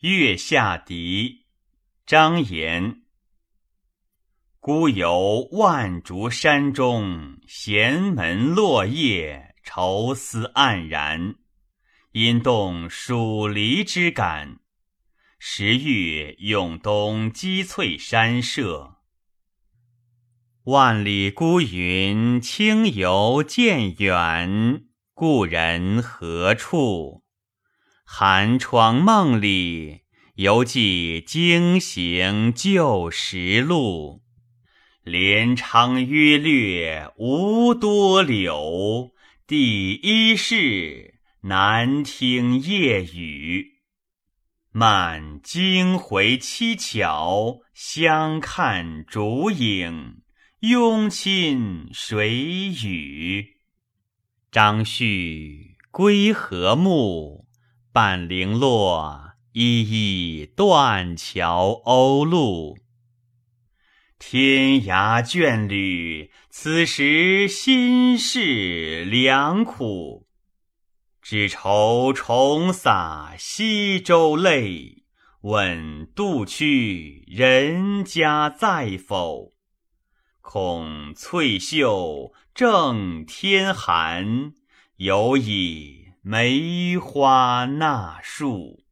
月下笛，张炎。孤游万竹山中，闲门落叶，愁思黯然。因动属离之感，时遇永东积翠山舍。万里孤云，轻游渐远，故人何处？寒窗梦里，犹记惊行旧时路。连昌约略无多柳，第一世难听夜雨。漫惊回七巧，相看烛影，拥亲谁与？张旭归何暮？半零落，依依断桥鸥鹭。天涯眷侣，此时心事良苦。只愁重洒西洲泪，问杜去人家在否？恐翠袖正天寒，犹以梅花那树。